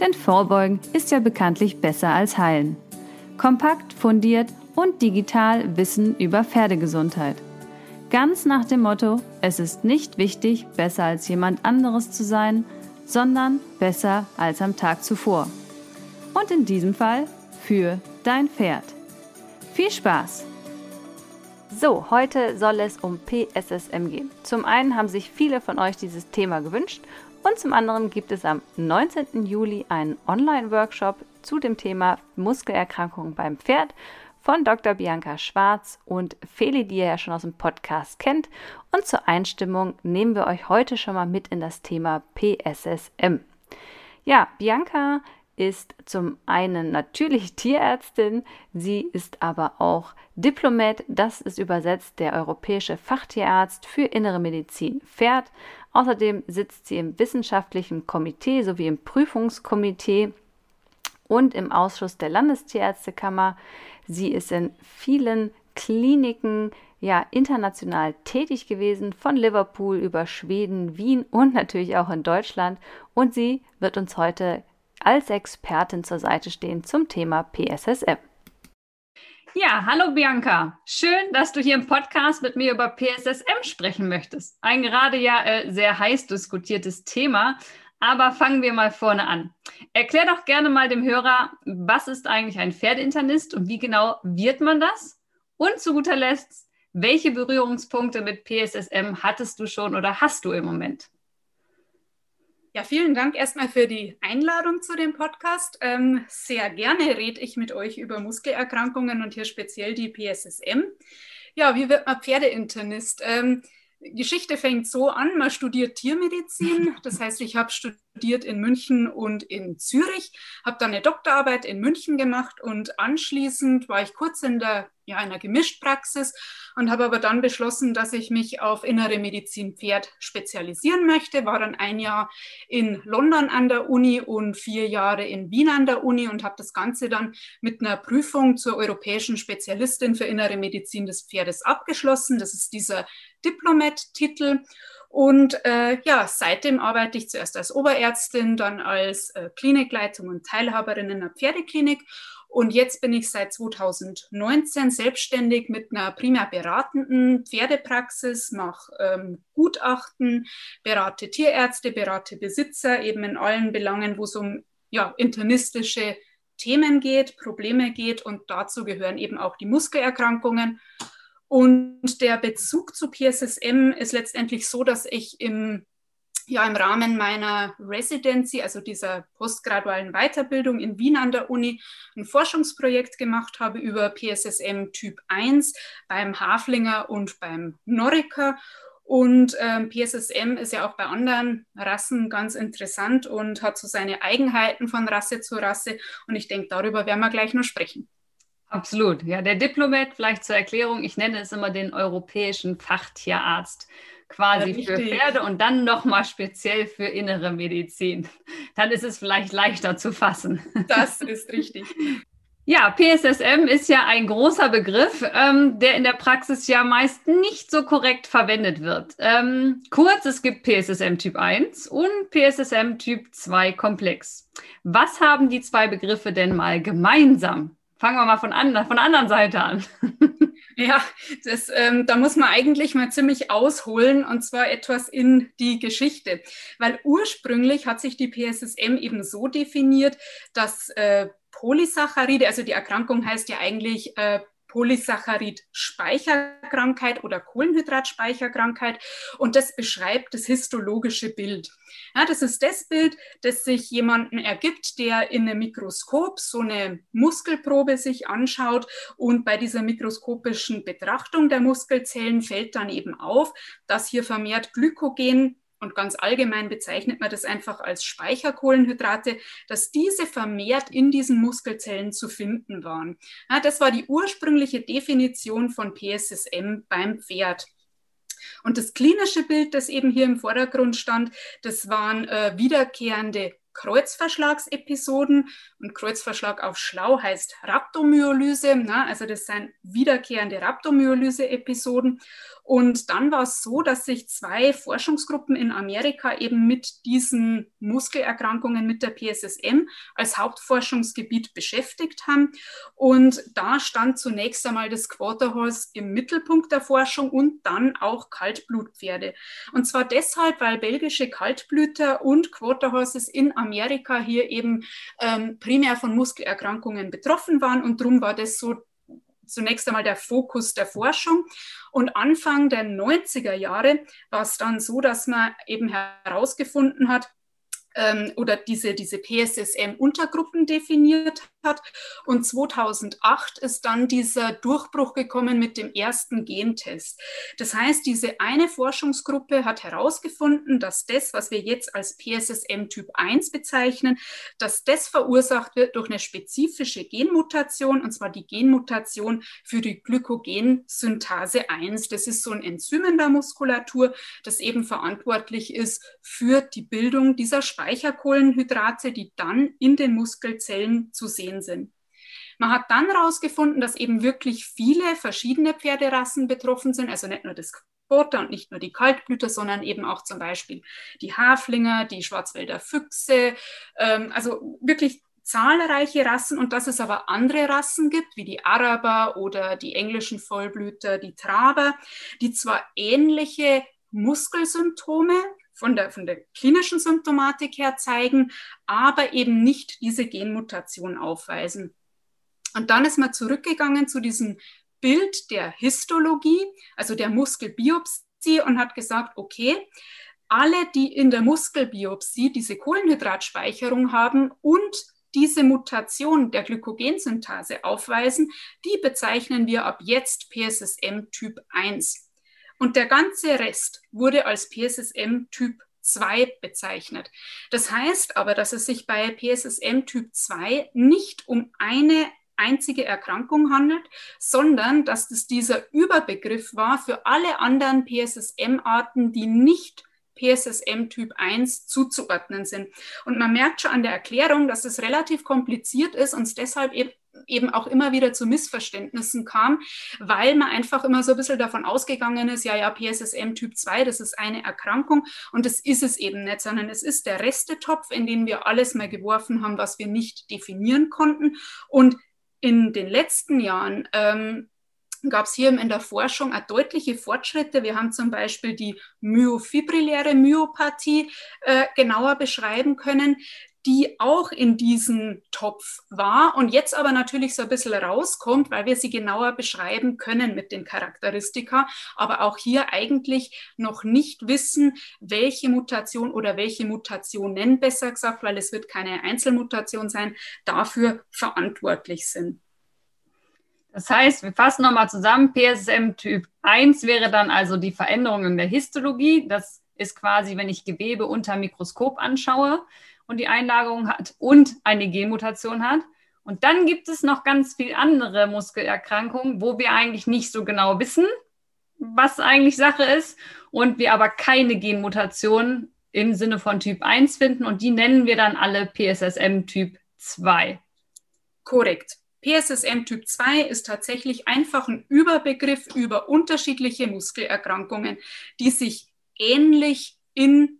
Denn Vorbeugen ist ja bekanntlich besser als Heilen. Kompakt, fundiert und digital Wissen über Pferdegesundheit. Ganz nach dem Motto, es ist nicht wichtig, besser als jemand anderes zu sein, sondern besser als am Tag zuvor. Und in diesem Fall für dein Pferd. Viel Spaß! So, heute soll es um PSSM gehen. Zum einen haben sich viele von euch dieses Thema gewünscht und zum anderen gibt es am 19. Juli einen Online-Workshop zu dem Thema Muskelerkrankungen beim Pferd von Dr. Bianca Schwarz und Feli, die ihr ja schon aus dem Podcast kennt. Und zur Einstimmung nehmen wir euch heute schon mal mit in das Thema PSSM. Ja, Bianca ist zum einen natürlich Tierärztin, sie ist aber auch Diplomat, das ist übersetzt der europäische Fachtierarzt für innere Medizin Pferd. Außerdem sitzt sie im wissenschaftlichen Komitee sowie im Prüfungskomitee und im Ausschuss der Landestierärztekammer. Sie ist in vielen Kliniken ja international tätig gewesen, von Liverpool über Schweden, Wien und natürlich auch in Deutschland. Und sie wird uns heute als Expertin zur Seite stehen zum Thema PSSM. Ja, hallo Bianca. Schön, dass du hier im Podcast mit mir über PSSM sprechen möchtest. Ein gerade ja äh, sehr heiß diskutiertes Thema. Aber fangen wir mal vorne an. Erklär doch gerne mal dem Hörer, was ist eigentlich ein Pferdeinternist und wie genau wird man das? Und zu guter Letzt, welche Berührungspunkte mit PSSM hattest du schon oder hast du im Moment? Ja, vielen Dank erstmal für die Einladung zu dem Podcast. Ähm, sehr gerne rede ich mit euch über Muskelerkrankungen und hier speziell die PSSM. Ja, wie wird man Pferdeinternist? Ähm, Geschichte fängt so an, man studiert Tiermedizin. Das heißt, ich habe studiert in München und in Zürich, habe dann eine Doktorarbeit in München gemacht und anschließend war ich kurz in der ja, einer Gemischtpraxis und habe aber dann beschlossen, dass ich mich auf innere Medizin Pferd spezialisieren möchte. War dann ein Jahr in London an der Uni und vier Jahre in Wien an der Uni und habe das Ganze dann mit einer Prüfung zur europäischen Spezialistin für innere Medizin des Pferdes abgeschlossen. Das ist dieser Diplomat-Titel. Und äh, ja, seitdem arbeite ich zuerst als Oberärztin, dann als äh, Klinikleitung und Teilhaberin in einer Pferdeklinik. Und jetzt bin ich seit 2019 selbstständig mit einer primär beratenden Pferdepraxis, mache ähm, Gutachten, berate Tierärzte, berate Besitzer, eben in allen Belangen, wo es um ja, internistische Themen geht, Probleme geht. Und dazu gehören eben auch die Muskelerkrankungen. Und der Bezug zu PSSM ist letztendlich so, dass ich im, ja, im Rahmen meiner Residency, also dieser postgradualen Weiterbildung in Wien an der Uni, ein Forschungsprojekt gemacht habe über PSSM Typ 1 beim Haflinger und beim Noriker. Und ähm, PSSM ist ja auch bei anderen Rassen ganz interessant und hat so seine Eigenheiten von Rasse zu Rasse. Und ich denke, darüber werden wir gleich noch sprechen. Absolut. Ja, der Diplomat, vielleicht zur Erklärung, ich nenne es immer den europäischen Fachtierarzt quasi ja, für Pferde und dann nochmal speziell für innere Medizin. Dann ist es vielleicht leichter zu fassen. Das ist richtig. Ja, PSSM ist ja ein großer Begriff, ähm, der in der Praxis ja meist nicht so korrekt verwendet wird. Ähm, kurz, es gibt PSSM Typ 1 und PSSM Typ 2 Komplex. Was haben die zwei Begriffe denn mal gemeinsam? Fangen wir mal von, an, von der anderen Seite an. Ja, das, ähm, da muss man eigentlich mal ziemlich ausholen und zwar etwas in die Geschichte. Weil ursprünglich hat sich die PSSM eben so definiert, dass äh, Polysaccharide, also die Erkrankung heißt ja eigentlich äh, Polysaccharid-Speicherkrankheit oder Kohlenhydratspeicherkrankheit und das beschreibt das histologische Bild. Ja, das ist das Bild, das sich jemanden ergibt, der in einem Mikroskop so eine Muskelprobe sich anschaut und bei dieser mikroskopischen Betrachtung der Muskelzellen fällt dann eben auf, dass hier vermehrt Glykogen und ganz allgemein bezeichnet man das einfach als Speicherkohlenhydrate, dass diese vermehrt in diesen Muskelzellen zu finden waren. Ja, das war die ursprüngliche Definition von PSSM beim Pferd. Und das klinische Bild, das eben hier im Vordergrund stand, das waren äh, wiederkehrende Kreuzverschlagsepisoden. Und Kreuzverschlag auf Schlau heißt Rhabdomyolyse. Na, also das sind wiederkehrende Rhabdomyolyse-Episoden. Und dann war es so, dass sich zwei Forschungsgruppen in Amerika eben mit diesen Muskelerkrankungen mit der PSSM als Hauptforschungsgebiet beschäftigt haben. Und da stand zunächst einmal das Quarterhorse im Mittelpunkt der Forschung und dann auch Kaltblutpferde. Und zwar deshalb, weil belgische Kaltblüter und Quarterhorses in Amerika hier eben ähm, primär von Muskelerkrankungen betroffen waren. Und darum war das so zunächst einmal der Fokus der Forschung. Und Anfang der 90er Jahre war es dann so, dass man eben herausgefunden hat, ähm, oder diese, diese PSSM-Untergruppen definiert hat. Und 2008 ist dann dieser Durchbruch gekommen mit dem ersten Gentest. Das heißt, diese eine Forschungsgruppe hat herausgefunden, dass das, was wir jetzt als PSSM Typ 1 bezeichnen, dass das verursacht wird durch eine spezifische Genmutation, und zwar die Genmutation für die Glykogensynthase 1. Das ist so ein Enzym in der Muskulatur, das eben verantwortlich ist für die Bildung dieser Speicherkohlenhydrate, die dann in den Muskelzellen zu sehen sind. Man hat dann herausgefunden, dass eben wirklich viele verschiedene Pferderassen betroffen sind, also nicht nur das Quarter und nicht nur die Kaltblüter, sondern eben auch zum Beispiel die Haflinger, die Schwarzwälder Füchse, ähm, also wirklich zahlreiche Rassen und dass es aber andere Rassen gibt, wie die Araber oder die englischen Vollblüter, die Traber, die zwar ähnliche Muskelsymptome von der, von der klinischen Symptomatik her zeigen, aber eben nicht diese Genmutation aufweisen. Und dann ist man zurückgegangen zu diesem Bild der Histologie, also der Muskelbiopsie und hat gesagt, okay, alle, die in der Muskelbiopsie diese Kohlenhydratspeicherung haben und diese Mutation der Glykogensynthase aufweisen, die bezeichnen wir ab jetzt PSSM Typ 1. Und der ganze Rest wurde als PSSM Typ 2 bezeichnet. Das heißt aber, dass es sich bei PSSM Typ 2 nicht um eine einzige Erkrankung handelt, sondern dass das dieser Überbegriff war für alle anderen PSSM-Arten, die nicht PSSM Typ 1 zuzuordnen sind. Und man merkt schon an der Erklärung, dass es relativ kompliziert ist und es deshalb eben eben auch immer wieder zu Missverständnissen kam, weil man einfach immer so ein bisschen davon ausgegangen ist, ja, ja, PSSM Typ 2, das ist eine Erkrankung und das ist es eben nicht, sondern es ist der Restetopf, in den wir alles mal geworfen haben, was wir nicht definieren konnten. Und in den letzten Jahren ähm, gab es hier in der Forschung auch deutliche Fortschritte. Wir haben zum Beispiel die myofibrilläre Myopathie äh, genauer beschreiben können die auch in diesem Topf war und jetzt aber natürlich so ein bisschen rauskommt, weil wir sie genauer beschreiben können mit den Charakteristika, aber auch hier eigentlich noch nicht wissen, welche Mutation oder welche Mutationen, besser gesagt, weil es wird keine Einzelmutation sein, dafür verantwortlich sind. Das heißt, wir fassen nochmal zusammen, PSM Typ 1 wäre dann also die Veränderung in der Histologie. Das ist quasi, wenn ich Gewebe unter Mikroskop anschaue und die Einlagerung hat und eine Genmutation hat. Und dann gibt es noch ganz viele andere Muskelerkrankungen, wo wir eigentlich nicht so genau wissen, was eigentlich Sache ist und wir aber keine Genmutation im Sinne von Typ 1 finden und die nennen wir dann alle PSSM Typ 2. Korrekt. PSSM Typ 2 ist tatsächlich einfach ein Überbegriff über unterschiedliche Muskelerkrankungen, die sich ähnlich in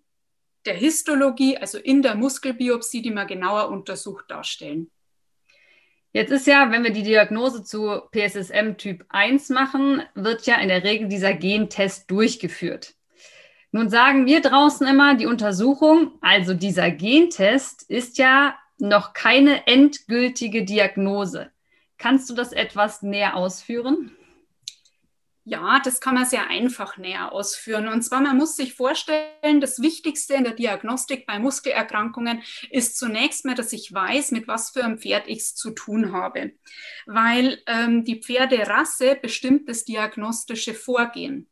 der Histologie, also in der Muskelbiopsie, die man genauer untersucht, darstellen. Jetzt ist ja, wenn wir die Diagnose zu PSSM Typ 1 machen, wird ja in der Regel dieser Gentest durchgeführt. Nun sagen wir draußen immer, die Untersuchung, also dieser Gentest, ist ja noch keine endgültige Diagnose. Kannst du das etwas näher ausführen? Ja, das kann man sehr einfach näher ausführen. Und zwar, man muss sich vorstellen, das Wichtigste in der Diagnostik bei Muskelerkrankungen ist zunächst mal, dass ich weiß, mit was für einem Pferd ich es zu tun habe. Weil ähm, die Pferderasse bestimmt das diagnostische Vorgehen.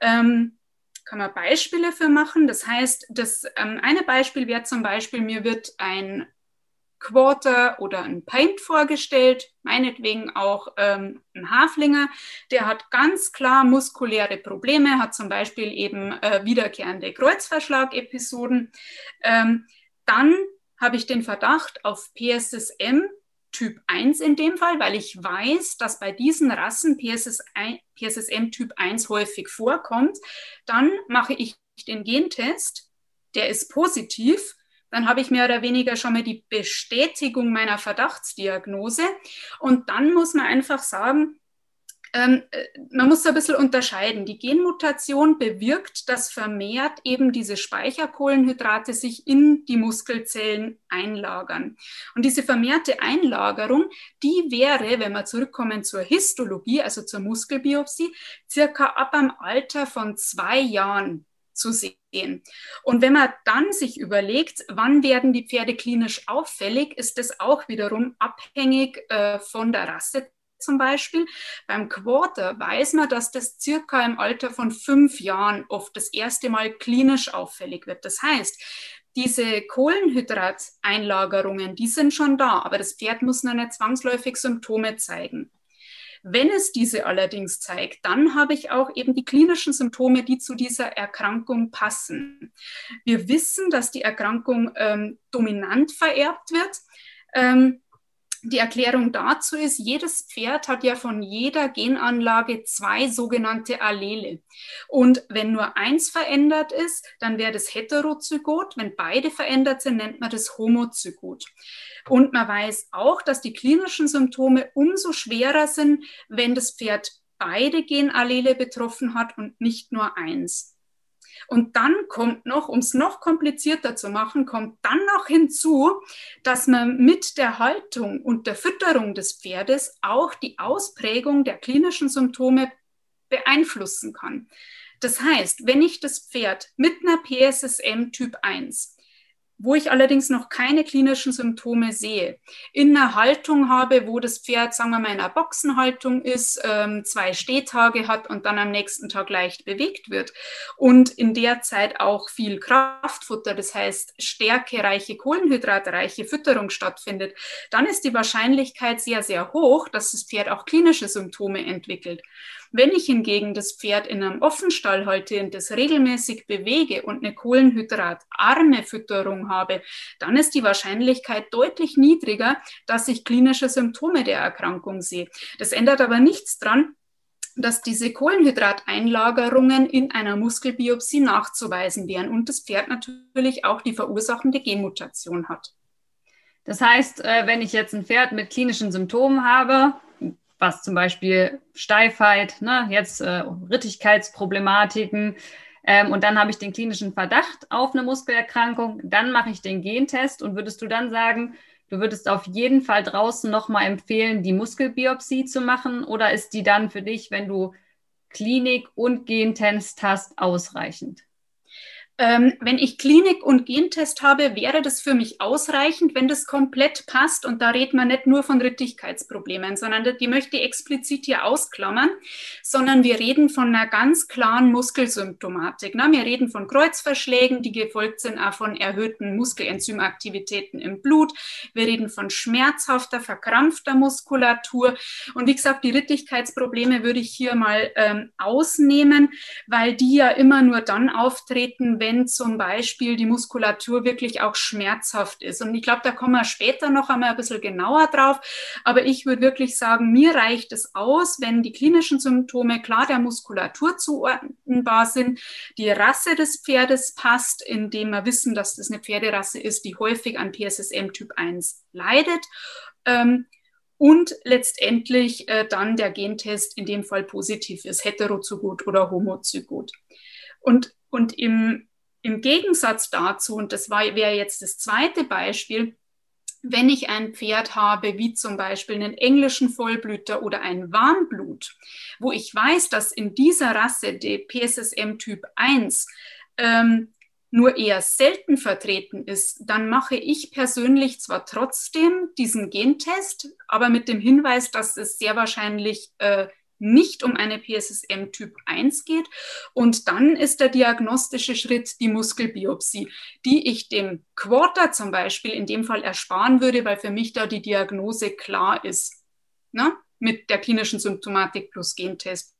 Ähm, kann man Beispiele für machen. Das heißt, das ähm, eine Beispiel wäre zum Beispiel, mir wird ein Quarter oder ein Paint vorgestellt, meinetwegen auch ähm, ein Haflinger, der hat ganz klar muskuläre Probleme, hat zum Beispiel eben äh, wiederkehrende Kreuzverschlag-Episoden. Ähm, dann habe ich den Verdacht auf PSSM Typ 1 in dem Fall, weil ich weiß, dass bei diesen Rassen PSS, PSSM Typ 1 häufig vorkommt. Dann mache ich den Gentest, der ist positiv dann habe ich mehr oder weniger schon mal die Bestätigung meiner Verdachtsdiagnose. Und dann muss man einfach sagen, ähm, äh, man muss so ein bisschen unterscheiden. Die Genmutation bewirkt, dass vermehrt eben diese Speicherkohlenhydrate sich in die Muskelzellen einlagern. Und diese vermehrte Einlagerung, die wäre, wenn wir zurückkommen zur Histologie, also zur Muskelbiopsie, circa ab am Alter von zwei Jahren zu sehen. Und wenn man dann sich überlegt, wann werden die Pferde klinisch auffällig, ist das auch wiederum abhängig äh, von der Rasse zum Beispiel. Beim Quarter weiß man, dass das circa im Alter von fünf Jahren oft das erste Mal klinisch auffällig wird. Das heißt, diese Kohlenhydrateinlagerungen, die sind schon da, aber das Pferd muss noch nicht zwangsläufig Symptome zeigen. Wenn es diese allerdings zeigt, dann habe ich auch eben die klinischen Symptome, die zu dieser Erkrankung passen. Wir wissen, dass die Erkrankung ähm, dominant vererbt wird. Ähm, die Erklärung dazu ist, jedes Pferd hat ja von jeder Genanlage zwei sogenannte Allele. Und wenn nur eins verändert ist, dann wäre das Heterozygot. Wenn beide verändert sind, nennt man das Homozygot. Und man weiß auch, dass die klinischen Symptome umso schwerer sind, wenn das Pferd beide Genallele betroffen hat und nicht nur eins. Und dann kommt noch, um es noch komplizierter zu machen, kommt dann noch hinzu, dass man mit der Haltung und der Fütterung des Pferdes auch die Ausprägung der klinischen Symptome beeinflussen kann. Das heißt, wenn ich das Pferd mit einer PSSM Typ 1 wo ich allerdings noch keine klinischen Symptome sehe, in einer Haltung habe, wo das Pferd, sagen wir mal, in einer Boxenhaltung ist, ähm, zwei Stehtage hat und dann am nächsten Tag leicht bewegt wird und in der Zeit auch viel Kraftfutter, das heißt stärkereiche, kohlenhydratreiche Fütterung stattfindet, dann ist die Wahrscheinlichkeit sehr, sehr hoch, dass das Pferd auch klinische Symptome entwickelt. Wenn ich hingegen das Pferd in einem Offenstall halte und das regelmäßig bewege und eine kohlenhydratarme Fütterung habe, dann ist die Wahrscheinlichkeit deutlich niedriger, dass ich klinische Symptome der Erkrankung sehe. Das ändert aber nichts dran, dass diese Kohlenhydrateinlagerungen in einer Muskelbiopsie nachzuweisen wären und das Pferd natürlich auch die verursachende Genmutation hat. Das heißt, äh, wenn ich jetzt ein Pferd mit klinischen Symptomen habe, was zum Beispiel Steifheit, ne, jetzt äh, Rittigkeitsproblematiken. Ähm, und dann habe ich den klinischen Verdacht auf eine Muskelerkrankung. Dann mache ich den Gentest. Und würdest du dann sagen, du würdest auf jeden Fall draußen nochmal empfehlen, die Muskelbiopsie zu machen? Oder ist die dann für dich, wenn du Klinik und Gentest hast, ausreichend? Ähm, wenn ich Klinik und Gentest habe, wäre das für mich ausreichend, wenn das komplett passt. Und da redet man nicht nur von Rittigkeitsproblemen, sondern die möchte ich explizit hier ausklammern, sondern wir reden von einer ganz klaren Muskelsymptomatik. Ne? Wir reden von Kreuzverschlägen, die gefolgt sind auch von erhöhten Muskelenzymaktivitäten im Blut. Wir reden von schmerzhafter, verkrampfter Muskulatur. Und wie gesagt, die Rittigkeitsprobleme würde ich hier mal ähm, ausnehmen, weil die ja immer nur dann auftreten, wenn zum Beispiel die Muskulatur wirklich auch schmerzhaft ist. Und ich glaube, da kommen wir später noch einmal ein bisschen genauer drauf. Aber ich würde wirklich sagen, mir reicht es aus, wenn die klinischen Symptome klar der Muskulatur zuordnenbar sind, die Rasse des Pferdes passt, indem wir wissen, dass das eine Pferderasse ist, die häufig an PSSM Typ 1 leidet. Ähm, und letztendlich äh, dann der Gentest in dem Fall positiv ist, heterozygot oder homozygot. Und, und im im Gegensatz dazu, und das wäre jetzt das zweite Beispiel, wenn ich ein Pferd habe, wie zum Beispiel einen englischen Vollblüter oder ein Warmblut, wo ich weiß, dass in dieser Rasse der PSSM Typ 1 ähm, nur eher selten vertreten ist, dann mache ich persönlich zwar trotzdem diesen Gentest, aber mit dem Hinweis, dass es sehr wahrscheinlich äh, nicht um eine PSSM Typ 1 geht. Und dann ist der diagnostische Schritt die Muskelbiopsie, die ich dem Quarter zum Beispiel in dem Fall ersparen würde, weil für mich da die Diagnose klar ist. Na? Mit der klinischen Symptomatik plus Gentest.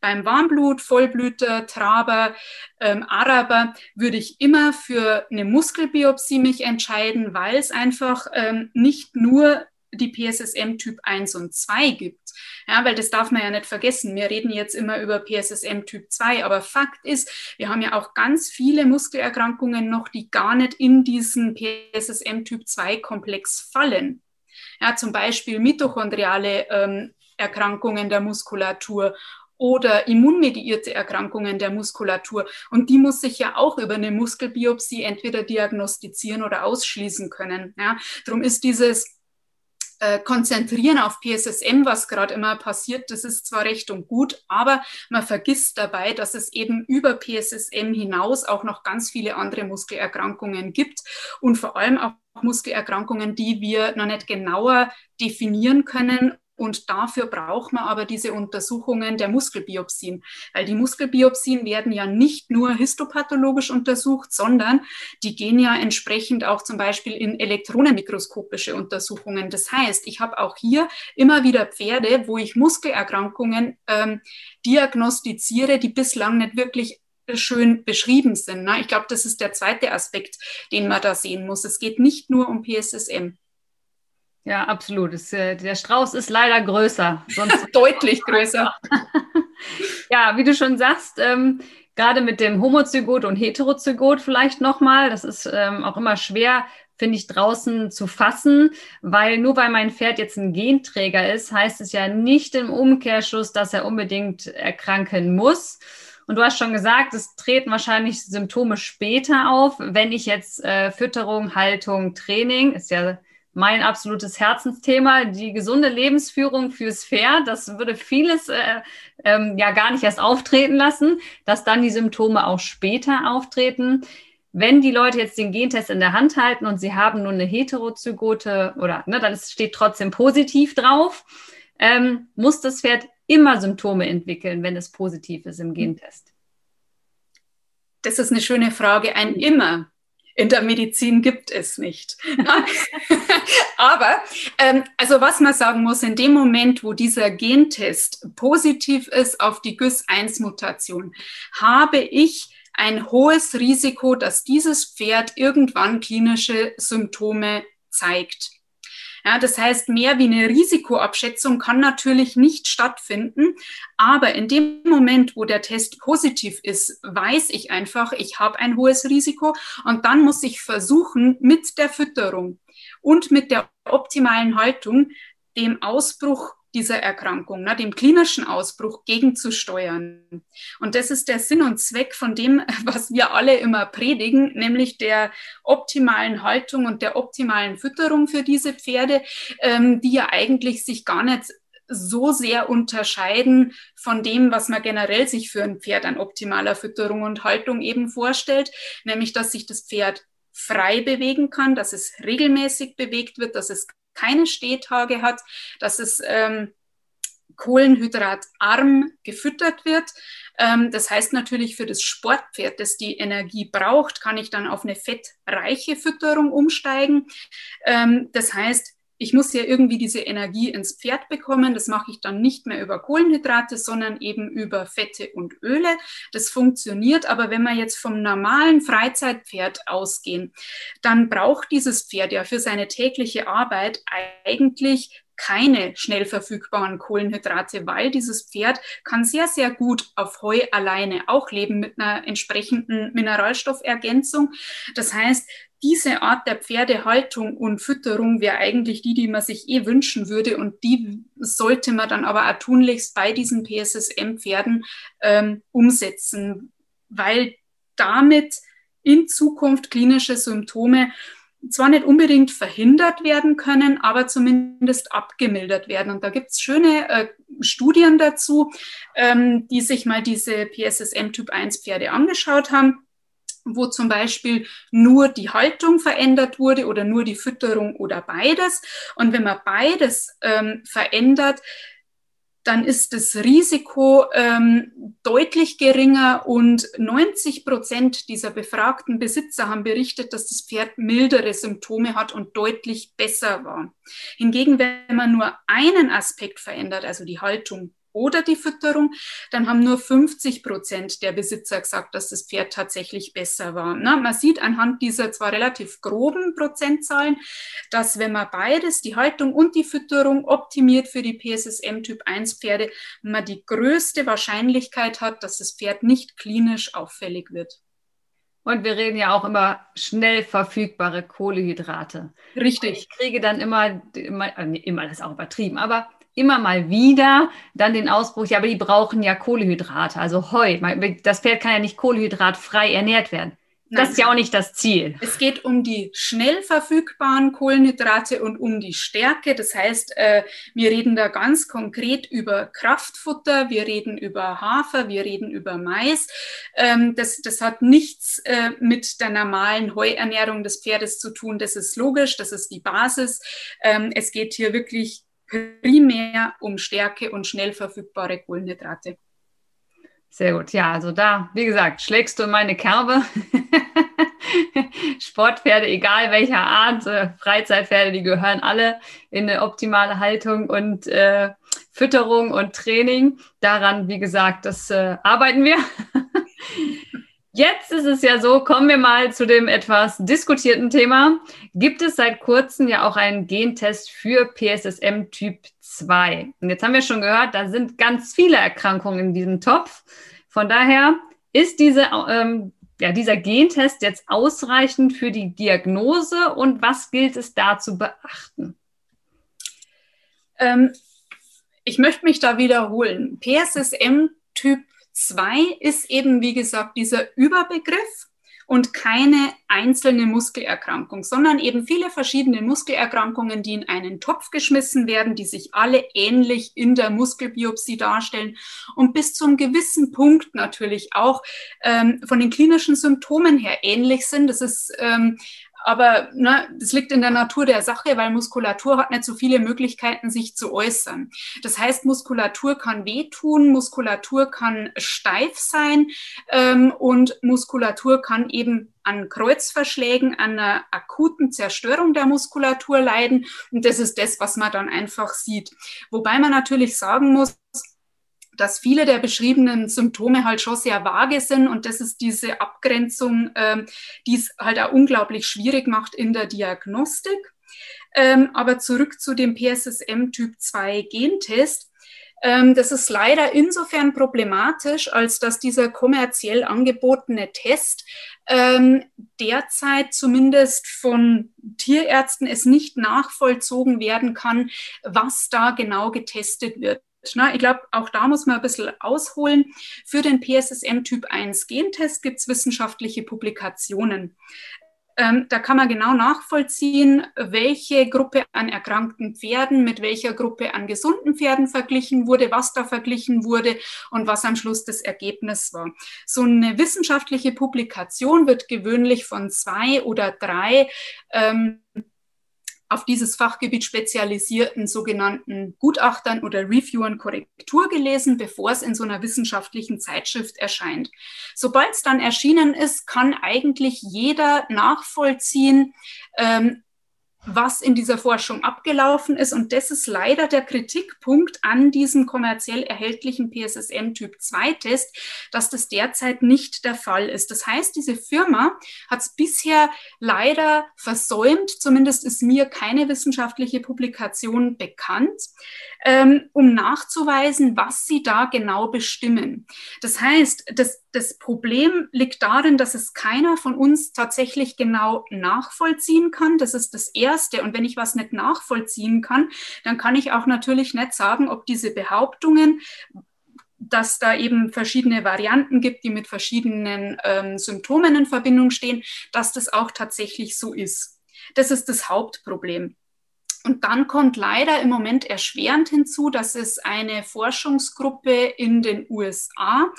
Beim Warmblut, Vollblüter, Traber, ähm, Araber würde ich immer für eine Muskelbiopsie mich entscheiden, weil es einfach ähm, nicht nur die PSSM Typ 1 und 2 gibt. Ja, weil das darf man ja nicht vergessen. Wir reden jetzt immer über PSSM Typ 2, aber Fakt ist, wir haben ja auch ganz viele Muskelerkrankungen noch, die gar nicht in diesen PSSM Typ 2 Komplex fallen. Ja, zum Beispiel mitochondriale ähm, Erkrankungen der Muskulatur oder immunmediierte Erkrankungen der Muskulatur. Und die muss sich ja auch über eine Muskelbiopsie entweder diagnostizieren oder ausschließen können. Ja, darum ist dieses äh, konzentrieren auf PSSM, was gerade immer passiert, das ist zwar recht und gut, aber man vergisst dabei, dass es eben über PSSM hinaus auch noch ganz viele andere Muskelerkrankungen gibt und vor allem auch Muskelerkrankungen, die wir noch nicht genauer definieren können und dafür braucht man aber diese Untersuchungen der Muskelbiopsien, weil die Muskelbiopsien werden ja nicht nur histopathologisch untersucht, sondern die gehen ja entsprechend auch zum Beispiel in elektronenmikroskopische Untersuchungen. Das heißt, ich habe auch hier immer wieder Pferde, wo ich Muskelerkrankungen ähm, diagnostiziere, die bislang nicht wirklich schön beschrieben sind. Ne? Ich glaube, das ist der zweite Aspekt, den man da sehen muss. Es geht nicht nur um PSSM. Ja, absolut. Es, äh, der Strauß ist leider größer. Sonst Deutlich größer. ja, wie du schon sagst, ähm, gerade mit dem Homozygot und Heterozygot vielleicht nochmal, das ist ähm, auch immer schwer, finde ich, draußen zu fassen, weil nur weil mein Pferd jetzt ein Genträger ist, heißt es ja nicht im Umkehrschluss, dass er unbedingt erkranken muss. Und du hast schon gesagt, es treten wahrscheinlich Symptome später auf, wenn ich jetzt äh, Fütterung, Haltung, Training, ist ja mein absolutes Herzensthema, die gesunde Lebensführung fürs Pferd. Das würde vieles äh, ähm, ja gar nicht erst auftreten lassen, dass dann die Symptome auch später auftreten. Wenn die Leute jetzt den Gentest in der Hand halten und sie haben nur eine Heterozygote oder ne, dann steht trotzdem positiv drauf, ähm, muss das Pferd immer Symptome entwickeln, wenn es positiv ist im Gentest. Das ist eine schöne Frage. Ein immer in der Medizin gibt es nicht. Aber ähm, also was man sagen muss, in dem Moment, wo dieser Gentest positiv ist auf die GÜS-1-Mutation, habe ich ein hohes Risiko, dass dieses Pferd irgendwann klinische Symptome zeigt. Ja, das heißt, mehr wie eine Risikoabschätzung kann natürlich nicht stattfinden. Aber in dem Moment, wo der Test positiv ist, weiß ich einfach, ich habe ein hohes Risiko. Und dann muss ich versuchen, mit der Fütterung und mit der optimalen Haltung dem Ausbruch dieser Erkrankung, ne, dem klinischen Ausbruch gegenzusteuern. Und das ist der Sinn und Zweck von dem, was wir alle immer predigen, nämlich der optimalen Haltung und der optimalen Fütterung für diese Pferde, ähm, die ja eigentlich sich gar nicht so sehr unterscheiden von dem, was man generell sich für ein Pferd an optimaler Fütterung und Haltung eben vorstellt, nämlich dass sich das Pferd frei bewegen kann, dass es regelmäßig bewegt wird, dass es keine Stehtage hat, dass es ähm, kohlenhydratarm gefüttert wird. Ähm, das heißt natürlich für das Sportpferd, das die Energie braucht, kann ich dann auf eine fettreiche Fütterung umsteigen. Ähm, das heißt, ich muss ja irgendwie diese Energie ins Pferd bekommen. Das mache ich dann nicht mehr über Kohlenhydrate, sondern eben über Fette und Öle. Das funktioniert, aber wenn wir jetzt vom normalen Freizeitpferd ausgehen, dann braucht dieses Pferd ja für seine tägliche Arbeit eigentlich keine schnell verfügbaren Kohlenhydrate, weil dieses Pferd kann sehr, sehr gut auf Heu alleine auch leben mit einer entsprechenden Mineralstoffergänzung. Das heißt, diese Art der Pferdehaltung und Fütterung wäre eigentlich die, die man sich eh wünschen würde. Und die sollte man dann aber auch tunlichst bei diesen PSSM-Pferden ähm, umsetzen, weil damit in Zukunft klinische Symptome zwar nicht unbedingt verhindert werden können, aber zumindest abgemildert werden. Und da gibt es schöne äh, Studien dazu, ähm, die sich mal diese PSSM Typ 1 Pferde angeschaut haben wo zum Beispiel nur die Haltung verändert wurde oder nur die Fütterung oder beides. Und wenn man beides ähm, verändert, dann ist das Risiko ähm, deutlich geringer und 90 Prozent dieser befragten Besitzer haben berichtet, dass das Pferd mildere Symptome hat und deutlich besser war. Hingegen, wenn man nur einen Aspekt verändert, also die Haltung oder die Fütterung, dann haben nur 50 Prozent der Besitzer gesagt, dass das Pferd tatsächlich besser war. Na, man sieht anhand dieser zwar relativ groben Prozentzahlen, dass wenn man beides, die Haltung und die Fütterung optimiert für die PSSM Typ 1 Pferde, man die größte Wahrscheinlichkeit hat, dass das Pferd nicht klinisch auffällig wird. Und wir reden ja auch immer schnell verfügbare Kohlehydrate. Richtig. Ich kriege dann immer, immer, äh, immer das ist auch übertrieben, aber immer mal wieder dann den Ausbruch, ja, aber die brauchen ja Kohlehydrate, also Heu. Das Pferd kann ja nicht kohlenhydratfrei ernährt werden. Nein. Das ist ja auch nicht das Ziel. Es geht um die schnell verfügbaren Kohlenhydrate und um die Stärke. Das heißt, äh, wir reden da ganz konkret über Kraftfutter, wir reden über Hafer, wir reden über Mais. Ähm, das, das hat nichts äh, mit der normalen Heuernährung des Pferdes zu tun. Das ist logisch, das ist die Basis. Ähm, es geht hier wirklich primär um Stärke und schnell verfügbare Kohlenhydrate. Sehr gut. Ja, also da, wie gesagt, schlägst du in meine Kerbe. Sportpferde, egal welcher Art, äh, Freizeitpferde, die gehören alle in eine optimale Haltung und äh, Fütterung und Training. Daran, wie gesagt, das äh, arbeiten wir. Jetzt ist es ja so, kommen wir mal zu dem etwas diskutierten Thema. Gibt es seit kurzem ja auch einen Gentest für PSSM Typ 2? Und jetzt haben wir schon gehört, da sind ganz viele Erkrankungen in diesem Topf. Von daher ist diese, ähm, ja, dieser Gentest jetzt ausreichend für die Diagnose und was gilt es da zu beachten? Ähm, ich möchte mich da wiederholen. PSSM Typ 2 ist eben, wie gesagt, dieser Überbegriff und keine einzelne Muskelerkrankung, sondern eben viele verschiedene Muskelerkrankungen, die in einen Topf geschmissen werden, die sich alle ähnlich in der Muskelbiopsie darstellen und bis zu einem gewissen Punkt natürlich auch ähm, von den klinischen Symptomen her ähnlich sind. Das ist ähm, aber ne, das liegt in der Natur der Sache, weil Muskulatur hat nicht so viele Möglichkeiten, sich zu äußern. Das heißt, Muskulatur kann wehtun, Muskulatur kann steif sein ähm, und Muskulatur kann eben an Kreuzverschlägen, an einer akuten Zerstörung der Muskulatur leiden. Und das ist das, was man dann einfach sieht. Wobei man natürlich sagen muss, dass viele der beschriebenen Symptome halt schon sehr vage sind und das ist diese Abgrenzung, ähm, die es halt auch unglaublich schwierig macht in der Diagnostik. Ähm, aber zurück zu dem PSSM Typ 2 Gentest. Ähm, das ist leider insofern problematisch, als dass dieser kommerziell angebotene Test ähm, derzeit zumindest von Tierärzten es nicht nachvollzogen werden kann, was da genau getestet wird. Na, ich glaube, auch da muss man ein bisschen ausholen. Für den PSSM Typ 1 Gentest gibt es wissenschaftliche Publikationen. Ähm, da kann man genau nachvollziehen, welche Gruppe an erkrankten Pferden mit welcher Gruppe an gesunden Pferden verglichen wurde, was da verglichen wurde und was am Schluss das Ergebnis war. So eine wissenschaftliche Publikation wird gewöhnlich von zwei oder drei ähm, auf dieses Fachgebiet spezialisierten sogenannten Gutachtern oder Reviewern Korrektur gelesen, bevor es in so einer wissenschaftlichen Zeitschrift erscheint. Sobald es dann erschienen ist, kann eigentlich jeder nachvollziehen, ähm, was in dieser Forschung abgelaufen ist. Und das ist leider der Kritikpunkt an diesem kommerziell erhältlichen PSSM Typ 2 Test, dass das derzeit nicht der Fall ist. Das heißt, diese Firma hat es bisher leider versäumt, zumindest ist mir keine wissenschaftliche Publikation bekannt, ähm, um nachzuweisen, was sie da genau bestimmen. Das heißt, das, das Problem liegt darin, dass es keiner von uns tatsächlich genau nachvollziehen kann. Das ist das Erste. Und wenn ich was nicht nachvollziehen kann, dann kann ich auch natürlich nicht sagen, ob diese Behauptungen, dass da eben verschiedene Varianten gibt, die mit verschiedenen ähm, Symptomen in Verbindung stehen, dass das auch tatsächlich so ist. Das ist das Hauptproblem. Und dann kommt leider im Moment erschwerend hinzu, dass es eine Forschungsgruppe in den USA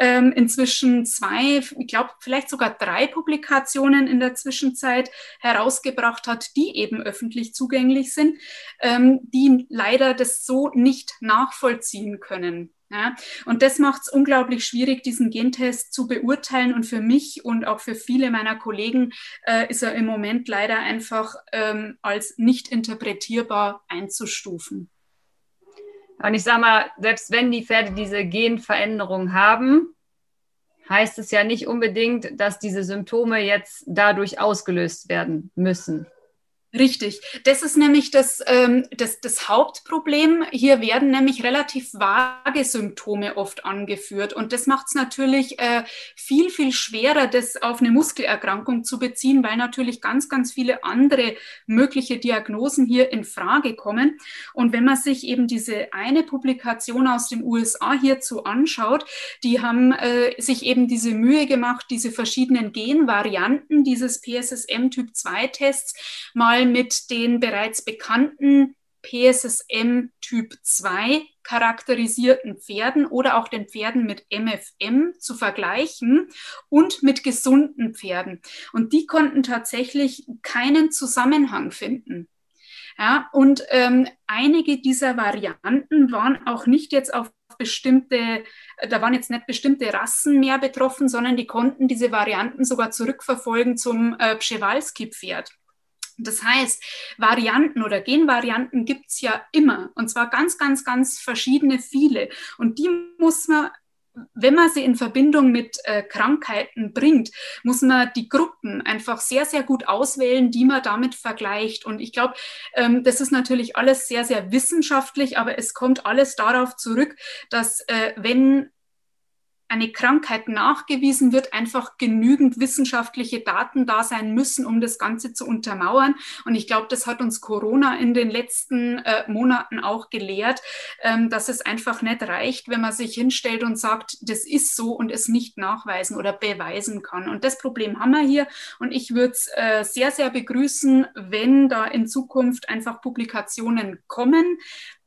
ähm, inzwischen zwei, ich glaube vielleicht sogar drei Publikationen in der Zwischenzeit herausgebracht hat, die eben öffentlich zugänglich sind, ähm, die leider das so nicht nachvollziehen können. Ja, und das macht es unglaublich schwierig, diesen Gentest zu beurteilen. Und für mich und auch für viele meiner Kollegen äh, ist er im Moment leider einfach ähm, als nicht interpretierbar einzustufen. Und ich sage mal, selbst wenn die Pferde diese Genveränderung haben, heißt es ja nicht unbedingt, dass diese Symptome jetzt dadurch ausgelöst werden müssen. Richtig. Das ist nämlich das, ähm, das, das Hauptproblem. Hier werden nämlich relativ vage Symptome oft angeführt. Und das macht es natürlich äh, viel, viel schwerer, das auf eine Muskelerkrankung zu beziehen, weil natürlich ganz, ganz viele andere mögliche Diagnosen hier in Frage kommen. Und wenn man sich eben diese eine Publikation aus den USA hierzu anschaut, die haben äh, sich eben diese Mühe gemacht, diese verschiedenen Genvarianten dieses PSSM Typ 2 Tests mal mal mit den bereits bekannten PSSM Typ 2 charakterisierten Pferden oder auch den Pferden mit MFM zu vergleichen und mit gesunden Pferden. Und die konnten tatsächlich keinen Zusammenhang finden. Ja, und ähm, einige dieser Varianten waren auch nicht jetzt auf bestimmte, da waren jetzt nicht bestimmte Rassen mehr betroffen, sondern die konnten diese Varianten sogar zurückverfolgen zum äh, Pschewalski-Pferd. Das heißt, Varianten oder Genvarianten gibt es ja immer und zwar ganz, ganz, ganz verschiedene viele. Und die muss man wenn man sie in Verbindung mit äh, Krankheiten bringt, muss man die Gruppen einfach sehr, sehr gut auswählen, die man damit vergleicht. Und ich glaube, ähm, das ist natürlich alles sehr, sehr wissenschaftlich, aber es kommt alles darauf zurück, dass äh, wenn eine Krankheit nachgewiesen wird, einfach genügend wissenschaftliche Daten da sein müssen, um das Ganze zu untermauern. Und ich glaube, das hat uns Corona in den letzten äh, Monaten auch gelehrt, ähm, dass es einfach nicht reicht, wenn man sich hinstellt und sagt, das ist so und es nicht nachweisen oder beweisen kann. Und das Problem haben wir hier. Und ich würde es äh, sehr, sehr begrüßen, wenn da in Zukunft einfach Publikationen kommen,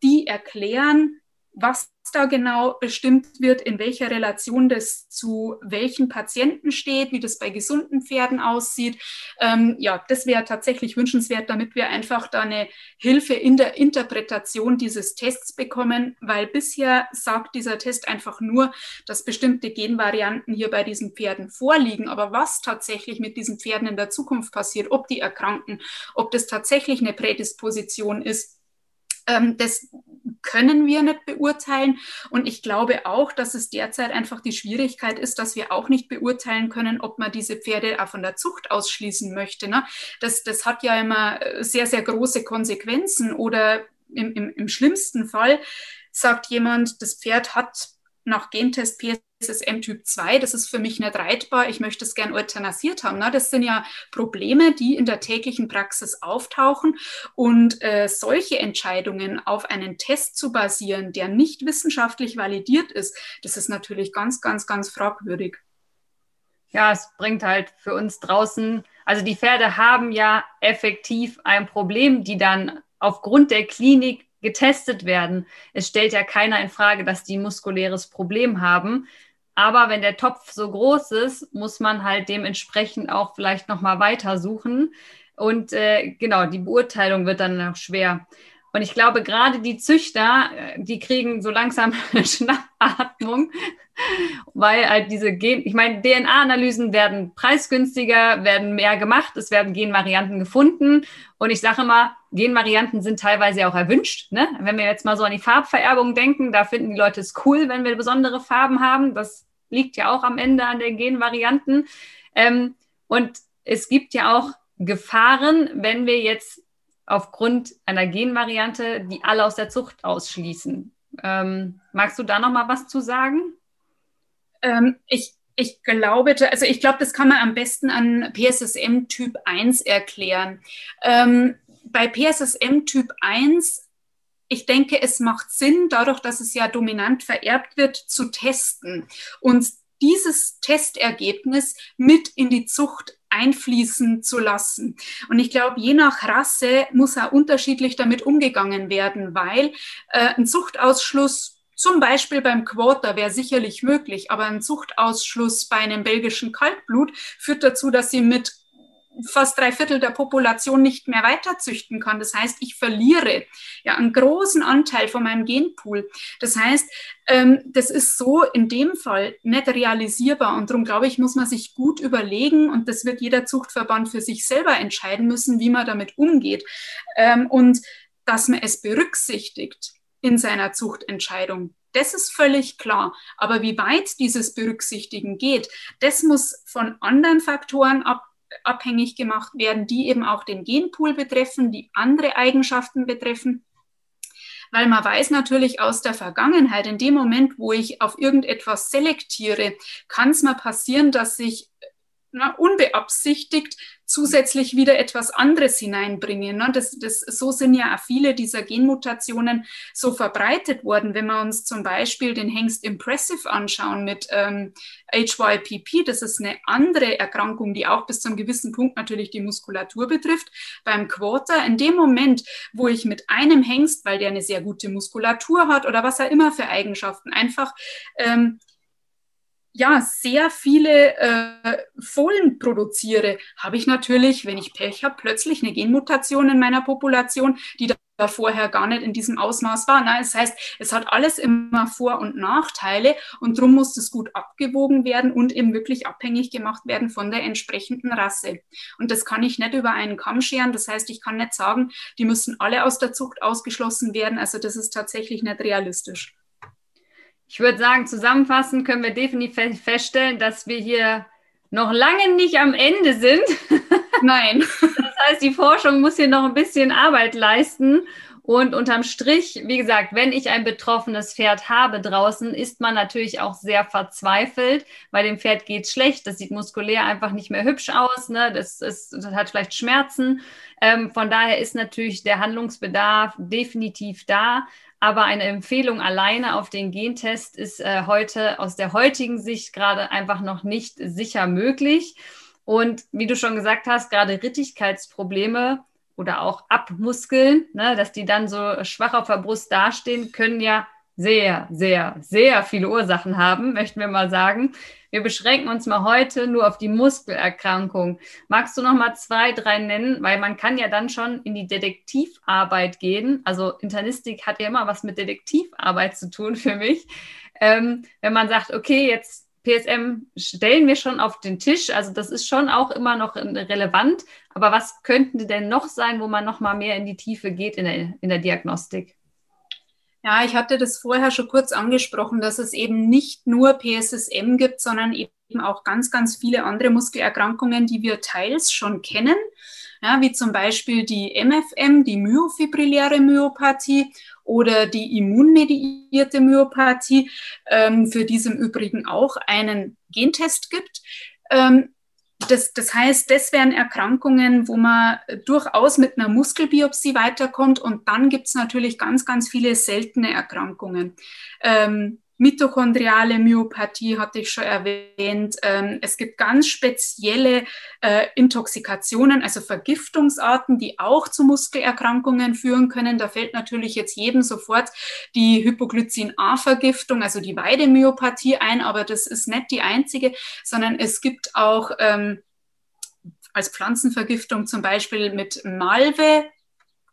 die erklären, was da genau bestimmt wird, in welcher Relation das zu welchen Patienten steht, wie das bei gesunden Pferden aussieht. Ähm, ja, das wäre tatsächlich wünschenswert, damit wir einfach da eine Hilfe in der Interpretation dieses Tests bekommen, weil bisher sagt dieser Test einfach nur, dass bestimmte Genvarianten hier bei diesen Pferden vorliegen. Aber was tatsächlich mit diesen Pferden in der Zukunft passiert, ob die erkranken, ob das tatsächlich eine Prädisposition ist, ähm, das können wir nicht beurteilen. Und ich glaube auch, dass es derzeit einfach die Schwierigkeit ist, dass wir auch nicht beurteilen können, ob man diese Pferde auch von der Zucht ausschließen möchte. Ne? Das, das hat ja immer äh, sehr, sehr große Konsequenzen. Oder im, im, im schlimmsten Fall sagt jemand, das Pferd hat nach Gentest PSSM Typ 2, das ist für mich nicht reitbar, ich möchte es gern euthanasiert haben. Ne? Das sind ja Probleme, die in der täglichen Praxis auftauchen. Und äh, solche Entscheidungen auf einen Test zu basieren, der nicht wissenschaftlich validiert ist, das ist natürlich ganz, ganz, ganz fragwürdig. Ja, es bringt halt für uns draußen, also die Pferde haben ja effektiv ein Problem, die dann aufgrund der Klinik getestet werden. Es stellt ja keiner in Frage, dass die ein muskuläres Problem haben. Aber wenn der Topf so groß ist, muss man halt dementsprechend auch vielleicht nochmal weiter suchen. Und äh, genau, die Beurteilung wird dann noch schwer. Und ich glaube, gerade die Züchter, äh, die kriegen so langsam Schnappatmung, weil halt diese Gen, ich meine, DNA-Analysen werden preisgünstiger, werden mehr gemacht, es werden Genvarianten gefunden. Und ich sage immer, Genvarianten sind teilweise auch erwünscht. Ne? Wenn wir jetzt mal so an die Farbvererbung denken, da finden die Leute es cool, wenn wir besondere Farben haben. Das liegt ja auch am Ende an den Genvarianten. Ähm, und es gibt ja auch Gefahren, wenn wir jetzt aufgrund einer Genvariante die alle aus der Zucht ausschließen. Ähm, magst du da noch mal was zu sagen? Ähm, ich, ich glaube, also ich glaube, das kann man am besten an PSSM Typ 1 erklären. Ähm, bei PSSM Typ 1, ich denke, es macht Sinn, dadurch, dass es ja dominant vererbt wird, zu testen und dieses Testergebnis mit in die Zucht einfließen zu lassen. Und ich glaube, je nach Rasse muss auch unterschiedlich damit umgegangen werden, weil äh, ein Zuchtausschluss zum Beispiel beim Quarter wäre sicherlich möglich, aber ein Zuchtausschluss bei einem belgischen Kaltblut führt dazu, dass sie mit fast drei Viertel der Population nicht mehr weiterzüchten kann. Das heißt, ich verliere ja einen großen Anteil von meinem Genpool. Das heißt, ähm, das ist so in dem Fall nicht realisierbar und darum glaube ich, muss man sich gut überlegen und das wird jeder Zuchtverband für sich selber entscheiden müssen, wie man damit umgeht ähm, und dass man es berücksichtigt in seiner Zuchtentscheidung. Das ist völlig klar. Aber wie weit dieses Berücksichtigen geht, das muss von anderen Faktoren ab abhängig gemacht werden, die eben auch den Genpool betreffen, die andere Eigenschaften betreffen. Weil man weiß natürlich aus der Vergangenheit, in dem Moment, wo ich auf irgendetwas selektiere, kann es mal passieren, dass sich na, unbeabsichtigt zusätzlich wieder etwas anderes hineinbringen. Ne? Das, das, so sind ja viele dieser Genmutationen so verbreitet worden. Wenn wir uns zum Beispiel den Hengst Impressive anschauen mit ähm, HYPP, das ist eine andere Erkrankung, die auch bis zu einem gewissen Punkt natürlich die Muskulatur betrifft. Beim Quarter, in dem Moment, wo ich mit einem Hengst, weil der eine sehr gute Muskulatur hat oder was er immer für Eigenschaften, einfach ähm, ja, sehr viele äh, Fohlen produziere, habe ich natürlich, wenn ich Pech habe, plötzlich eine Genmutation in meiner Population, die da vorher gar nicht in diesem Ausmaß war. Na, das heißt, es hat alles immer Vor- und Nachteile und darum muss das gut abgewogen werden und eben wirklich abhängig gemacht werden von der entsprechenden Rasse. Und das kann ich nicht über einen Kamm scheren. Das heißt, ich kann nicht sagen, die müssen alle aus der Zucht ausgeschlossen werden. Also das ist tatsächlich nicht realistisch. Ich würde sagen, zusammenfassend können wir definitiv feststellen, dass wir hier noch lange nicht am Ende sind. Nein. Das heißt, die Forschung muss hier noch ein bisschen Arbeit leisten. Und unterm Strich, wie gesagt, wenn ich ein betroffenes Pferd habe draußen, ist man natürlich auch sehr verzweifelt, weil dem Pferd geht schlecht. Das sieht muskulär einfach nicht mehr hübsch aus. Ne? Das, ist, das hat vielleicht Schmerzen. Ähm, von daher ist natürlich der Handlungsbedarf definitiv da. Aber eine Empfehlung alleine auf den Gentest ist äh, heute aus der heutigen Sicht gerade einfach noch nicht sicher möglich. Und wie du schon gesagt hast, gerade Rittigkeitsprobleme oder auch Abmuskeln, ne, dass die dann so schwach auf der Brust dastehen, können ja sehr, sehr, sehr viele Ursachen haben, möchten wir mal sagen. Wir beschränken uns mal heute nur auf die Muskelerkrankung. Magst du noch mal zwei, drei nennen? Weil man kann ja dann schon in die Detektivarbeit gehen. Also Internistik hat ja immer was mit Detektivarbeit zu tun für mich. Ähm, wenn man sagt, okay, jetzt PSM stellen wir schon auf den Tisch. Also das ist schon auch immer noch relevant. Aber was könnten denn noch sein, wo man noch mal mehr in die Tiefe geht in der, in der Diagnostik? Ja, ich hatte das vorher schon kurz angesprochen, dass es eben nicht nur PSSM gibt, sondern eben auch ganz, ganz viele andere Muskelerkrankungen, die wir teils schon kennen, ja, wie zum Beispiel die MFM, die myofibrilläre Myopathie oder die immunmediierte Myopathie, ähm, für die es im Übrigen auch einen Gentest gibt. Ähm, das, das heißt, das wären Erkrankungen, wo man durchaus mit einer Muskelbiopsie weiterkommt. Und dann gibt es natürlich ganz, ganz viele seltene Erkrankungen. Ähm, Mitochondriale Myopathie hatte ich schon erwähnt. Ähm, es gibt ganz spezielle äh, Intoxikationen, also Vergiftungsarten, die auch zu Muskelerkrankungen führen können. Da fällt natürlich jetzt jedem sofort die Hypoglycin-A-Vergiftung, also die Weidemyopathie ein, aber das ist nicht die einzige, sondern es gibt auch ähm, als Pflanzenvergiftung zum Beispiel mit Malve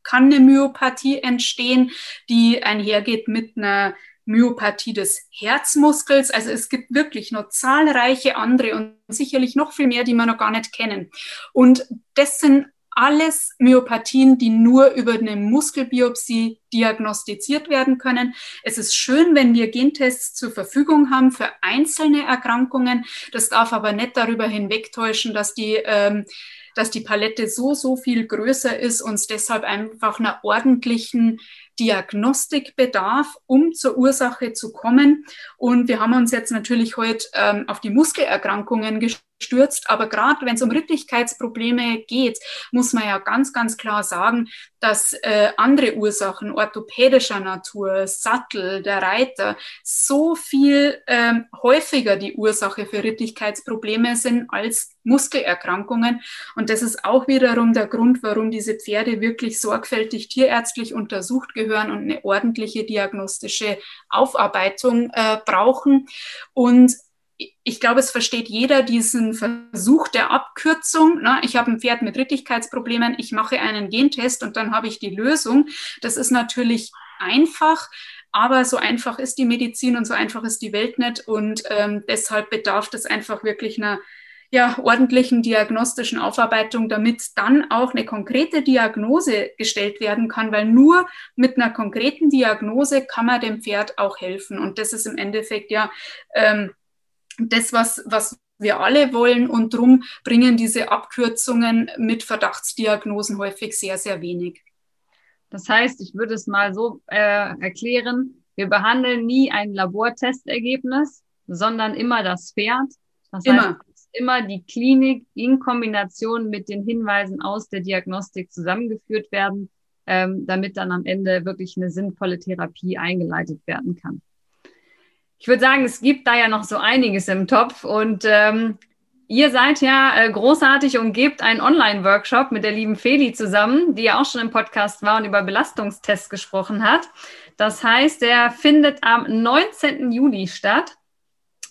kann eine Myopathie entstehen, die einhergeht mit einer Myopathie des Herzmuskels. Also es gibt wirklich noch zahlreiche andere und sicherlich noch viel mehr, die wir noch gar nicht kennen. Und das sind alles Myopathien, die nur über eine Muskelbiopsie diagnostiziert werden können. Es ist schön, wenn wir Gentests zur Verfügung haben für einzelne Erkrankungen. Das darf aber nicht darüber hinwegtäuschen, dass die ähm, dass die Palette so, so viel größer ist und es deshalb einfach einer ordentlichen Diagnostik bedarf, um zur Ursache zu kommen. Und wir haben uns jetzt natürlich heute ähm, auf die Muskelerkrankungen gestürzt, aber gerade wenn es um Rittigkeitsprobleme geht, muss man ja ganz, ganz klar sagen, dass äh, andere Ursachen orthopädischer Natur, Sattel, der Reiter, so viel ähm, häufiger die Ursache für Rittigkeitsprobleme sind als Muskelerkrankungen. Und das ist auch wiederum der Grund, warum diese Pferde wirklich sorgfältig tierärztlich untersucht gehören und eine ordentliche diagnostische Aufarbeitung äh, brauchen. Und ich glaube, es versteht jeder diesen Versuch der Abkürzung. Ne? Ich habe ein Pferd mit Rittigkeitsproblemen, ich mache einen Gentest und dann habe ich die Lösung. Das ist natürlich einfach, aber so einfach ist die Medizin und so einfach ist die Welt nicht. Und ähm, deshalb bedarf das einfach wirklich einer ja, ordentlichen diagnostischen Aufarbeitung, damit dann auch eine konkrete Diagnose gestellt werden kann, weil nur mit einer konkreten Diagnose kann man dem Pferd auch helfen. Und das ist im Endeffekt ja ähm, das, was, was wir alle wollen. Und darum bringen diese Abkürzungen mit Verdachtsdiagnosen häufig sehr, sehr wenig. Das heißt, ich würde es mal so äh, erklären, wir behandeln nie ein Labortestergebnis, sondern immer das Pferd. Das immer. heißt, immer die Klinik in Kombination mit den Hinweisen aus der Diagnostik zusammengeführt werden, ähm, damit dann am Ende wirklich eine sinnvolle Therapie eingeleitet werden kann ich würde sagen, es gibt da ja noch so einiges im Topf und ähm, ihr seid ja äh, großartig und gebt einen Online-Workshop mit der lieben Feli zusammen, die ja auch schon im Podcast war und über Belastungstests gesprochen hat. Das heißt, der findet am 19. Juli statt.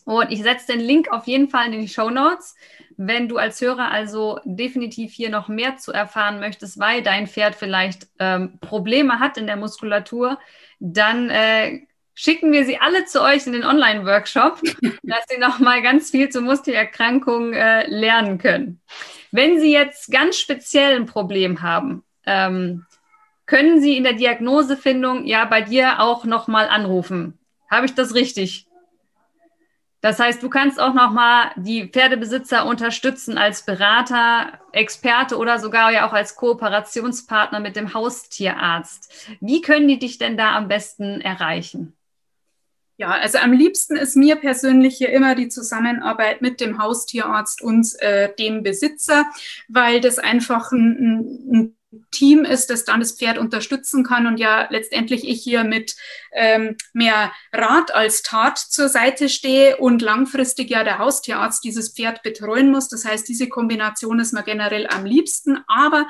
Und ich setze den Link auf jeden Fall in die Show Notes. Wenn du als Hörer also definitiv hier noch mehr zu erfahren möchtest, weil dein Pferd vielleicht ähm, Probleme hat in der Muskulatur, dann äh, schicken wir sie alle zu euch in den Online-Workshop, dass sie nochmal ganz viel zur Muskelerkrankung äh, lernen können. Wenn Sie jetzt ganz speziell ein Problem haben, ähm, können Sie in der Diagnosefindung ja bei dir auch nochmal anrufen. Habe ich das richtig? Das heißt, du kannst auch nochmal die Pferdebesitzer unterstützen als Berater, Experte oder sogar ja auch als Kooperationspartner mit dem Haustierarzt. Wie können die dich denn da am besten erreichen? Ja, also am liebsten ist mir persönlich hier immer die Zusammenarbeit mit dem Haustierarzt und äh, dem Besitzer, weil das einfach ein, ein Team ist, das dann das Pferd unterstützen kann und ja letztendlich ich hier mit ähm, mehr Rat als Tat zur Seite stehe und langfristig ja der Haustierarzt dieses Pferd betreuen muss. Das heißt, diese Kombination ist mir generell am liebsten, aber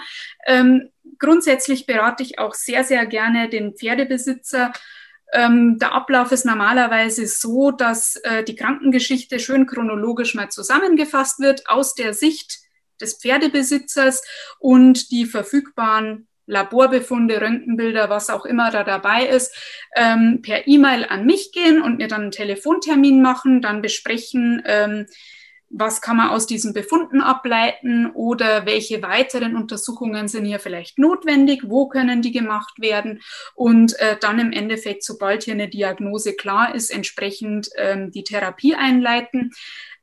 ähm, grundsätzlich berate ich auch sehr, sehr gerne den Pferdebesitzer ähm, der Ablauf ist normalerweise so, dass äh, die Krankengeschichte schön chronologisch mal zusammengefasst wird aus der Sicht des Pferdebesitzers und die verfügbaren Laborbefunde, Röntgenbilder, was auch immer da dabei ist, ähm, per E-Mail an mich gehen und mir dann einen Telefontermin machen, dann besprechen, ähm, was kann man aus diesen Befunden ableiten oder welche weiteren Untersuchungen sind hier vielleicht notwendig, wo können die gemacht werden und äh, dann im Endeffekt, sobald hier eine Diagnose klar ist, entsprechend ähm, die Therapie einleiten.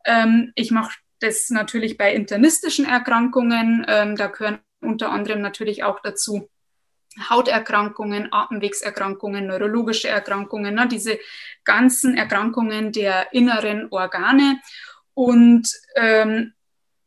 Ähm, ich mache das natürlich bei internistischen Erkrankungen, ähm, da gehören unter anderem natürlich auch dazu Hauterkrankungen, Atemwegserkrankungen, neurologische Erkrankungen, ne, diese ganzen Erkrankungen der inneren Organe. Und ähm,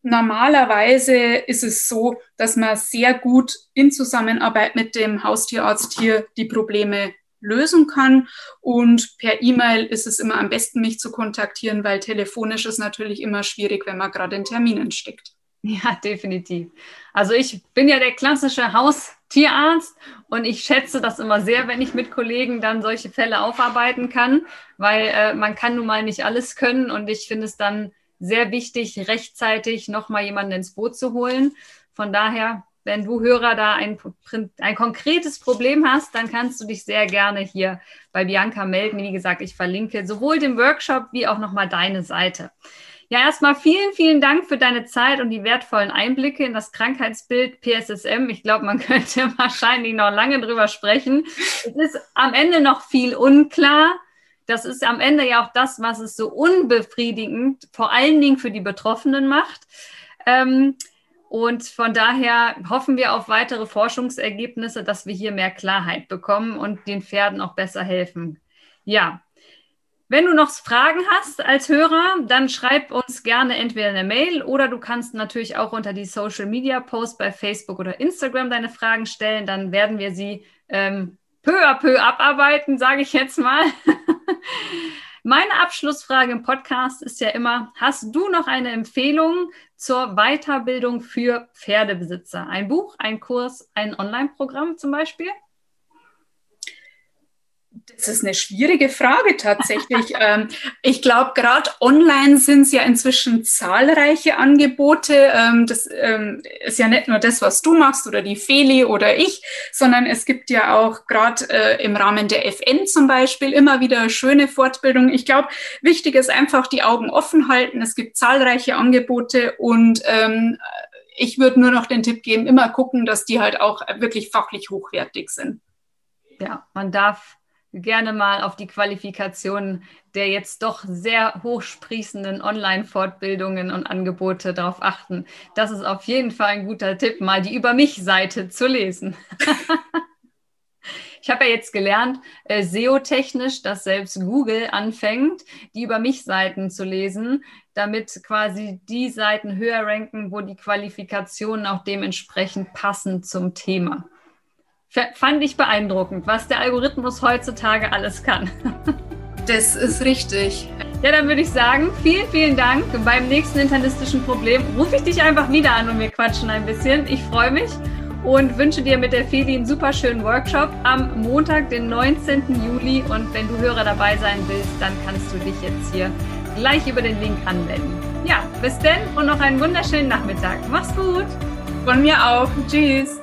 normalerweise ist es so, dass man sehr gut in Zusammenarbeit mit dem Haustierarzt hier die Probleme lösen kann. Und per E-Mail ist es immer am besten, mich zu kontaktieren, weil telefonisch ist natürlich immer schwierig, wenn man gerade in Terminen steckt. Ja, definitiv. Also ich bin ja der klassische Haustierarzt und ich schätze das immer sehr, wenn ich mit Kollegen dann solche Fälle aufarbeiten kann, weil äh, man kann nun mal nicht alles können und ich finde es dann sehr wichtig, rechtzeitig nochmal jemanden ins Boot zu holen. Von daher, wenn du Hörer da ein, ein konkretes Problem hast, dann kannst du dich sehr gerne hier bei Bianca melden. Wie gesagt, ich verlinke sowohl den Workshop wie auch nochmal deine Seite. Ja, erstmal vielen, vielen Dank für deine Zeit und die wertvollen Einblicke in das Krankheitsbild PSSM. Ich glaube, man könnte wahrscheinlich noch lange drüber sprechen. Es ist am Ende noch viel unklar das ist am Ende ja auch das, was es so unbefriedigend, vor allen Dingen für die Betroffenen macht. Ähm, und von daher hoffen wir auf weitere Forschungsergebnisse, dass wir hier mehr Klarheit bekommen und den Pferden auch besser helfen. Ja, Wenn du noch Fragen hast als Hörer, dann schreib uns gerne entweder eine Mail oder du kannst natürlich auch unter die Social Media Post bei Facebook oder Instagram deine Fragen stellen. Dann werden wir sie ähm, peu à peu abarbeiten, sage ich jetzt mal. Meine Abschlussfrage im Podcast ist ja immer, hast du noch eine Empfehlung zur Weiterbildung für Pferdebesitzer? Ein Buch, ein Kurs, ein Online-Programm zum Beispiel? Das ist eine schwierige Frage tatsächlich. Ähm, ich glaube, gerade online sind es ja inzwischen zahlreiche Angebote. Ähm, das ähm, ist ja nicht nur das, was du machst oder die Feli oder ich, sondern es gibt ja auch gerade äh, im Rahmen der FN zum Beispiel immer wieder schöne Fortbildungen. Ich glaube, wichtig ist einfach die Augen offen halten. Es gibt zahlreiche Angebote und ich würde nur noch den Tipp geben, immer gucken, dass die halt auch wirklich fachlich hochwertig sind. Ja, man darf gerne mal auf die Qualifikation der jetzt doch sehr hochsprießenden Online-Fortbildungen und Angebote darauf achten. Das ist auf jeden Fall ein guter Tipp, mal die Über mich-Seite zu lesen. ich habe ja jetzt gelernt, äh, SEO-technisch, dass selbst Google anfängt, die Über mich-Seiten zu lesen, damit quasi die Seiten höher ranken, wo die Qualifikationen auch dementsprechend passen zum Thema fand ich beeindruckend, was der Algorithmus heutzutage alles kann. Das ist richtig. Ja, dann würde ich sagen, vielen, vielen Dank. Beim nächsten internistischen Problem rufe ich dich einfach wieder an und wir quatschen ein bisschen. Ich freue mich und wünsche dir mit der Feli einen super schönen Workshop am Montag, den 19. Juli. Und wenn du Hörer dabei sein willst, dann kannst du dich jetzt hier gleich über den Link anmelden. Ja, bis denn und noch einen wunderschönen Nachmittag. Mach's gut. Von mir auch. Tschüss.